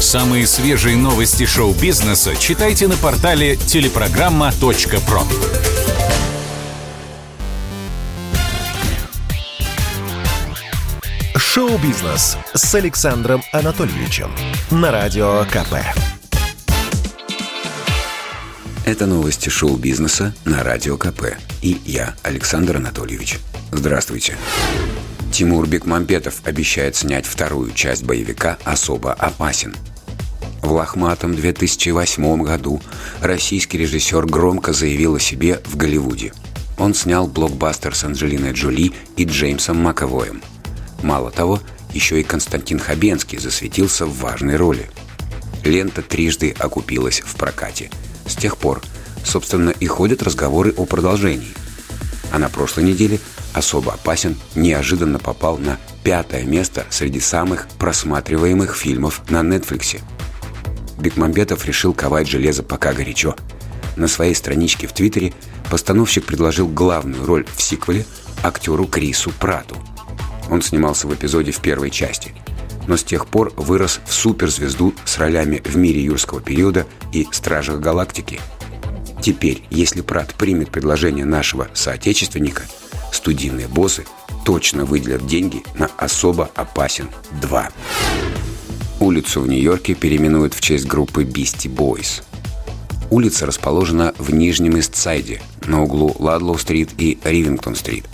Самые свежие новости шоу-бизнеса читайте на портале телепрограмма.про. Шоу-бизнес с Александром Анатольевичем на Радио КП. Это новости шоу-бизнеса на Радио КП. И я, Александр Анатольевич. Здравствуйте. Тимур Бекмамбетов обещает снять вторую часть боевика «Особо опасен». В лохматом 2008 году российский режиссер громко заявил о себе в Голливуде. Он снял блокбастер с Анджелиной Джоли и Джеймсом Маковоем. Мало того, еще и Константин Хабенский засветился в важной роли. Лента трижды окупилась в прокате. С тех пор, собственно, и ходят разговоры о продолжении. А на прошлой неделе особо опасен неожиданно попал на пятое место среди самых просматриваемых фильмов на Нетфликсе – Бекмамбетов решил ковать железо пока горячо. На своей страничке в Твиттере постановщик предложил главную роль в сиквеле актеру Крису Прату. Он снимался в эпизоде в первой части, но с тех пор вырос в суперзвезду с ролями в «Мире юрского периода» и «Стражах галактики». Теперь, если Прат примет предложение нашего соотечественника, студийные боссы точно выделят деньги на «Особо опасен 2». Улицу в Нью-Йорке переименуют в честь группы Beastie Boys. Улица расположена в Нижнем Истсайде, на углу Ладлоу-стрит и Ривингтон-стрит.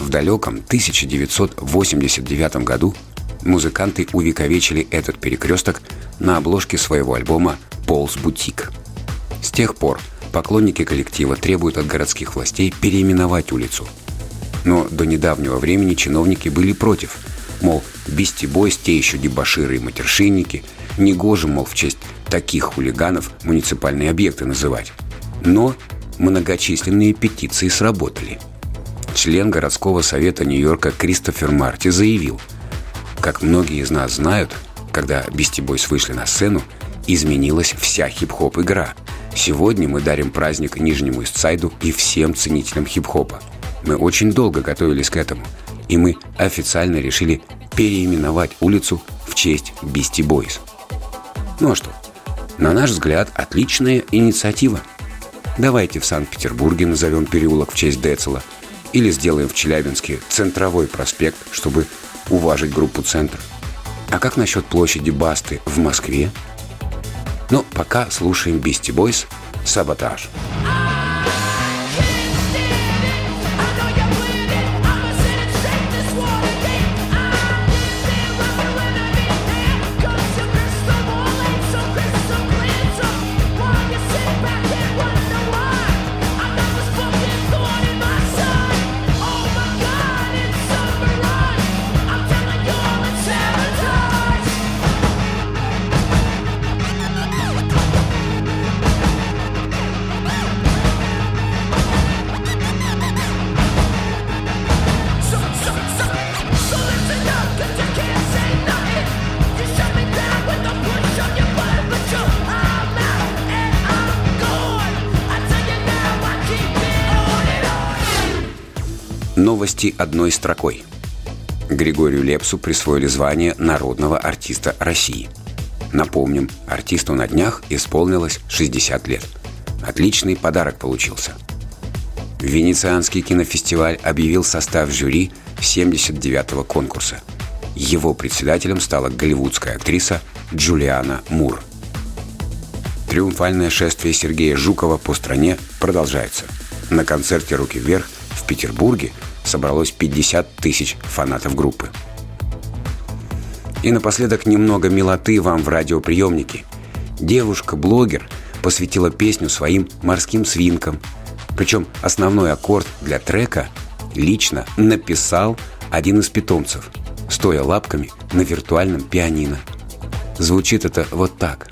В далеком 1989 году музыканты увековечили этот перекресток на обложке своего альбома «Полз Бутик». С тех пор поклонники коллектива требуют от городских властей переименовать улицу. Но до недавнего времени чиновники были против – Мол, Бисти Бойс те еще дебоширы и матершинники. Негоже, мол, в честь таких хулиганов муниципальные объекты называть. Но многочисленные петиции сработали. Член городского совета Нью-Йорка Кристофер Марти заявил, как многие из нас знают, когда Бисти Бойс вышли на сцену, изменилась вся хип-хоп игра. Сегодня мы дарим праздник Нижнему Истсайду и всем ценителям хип-хопа. Мы очень долго готовились к этому – и мы официально решили переименовать улицу в честь Бисти Бойс. Ну а что? На наш взгляд, отличная инициатива. Давайте в Санкт-Петербурге назовем переулок в честь Децела или сделаем в Челябинске центровой проспект, чтобы уважить группу «Центр». А как насчет площади Басты в Москве? Ну, пока слушаем Бисти Бойс «Саботаж». Саботаж. Новости одной строкой. Григорию Лепсу присвоили звание народного артиста России. Напомним, артисту на днях исполнилось 60 лет. Отличный подарок получился. Венецианский кинофестиваль объявил состав жюри 79-го конкурса. Его председателем стала голливудская актриса Джулиана Мур. Триумфальное шествие Сергея Жукова по стране продолжается. На концерте «Руки вверх» в Петербурге собралось 50 тысяч фанатов группы. И напоследок немного милоты вам в радиоприемнике. Девушка-блогер посвятила песню своим морским свинкам. Причем основной аккорд для трека лично написал один из питомцев, стоя лапками на виртуальном пианино. Звучит это вот так.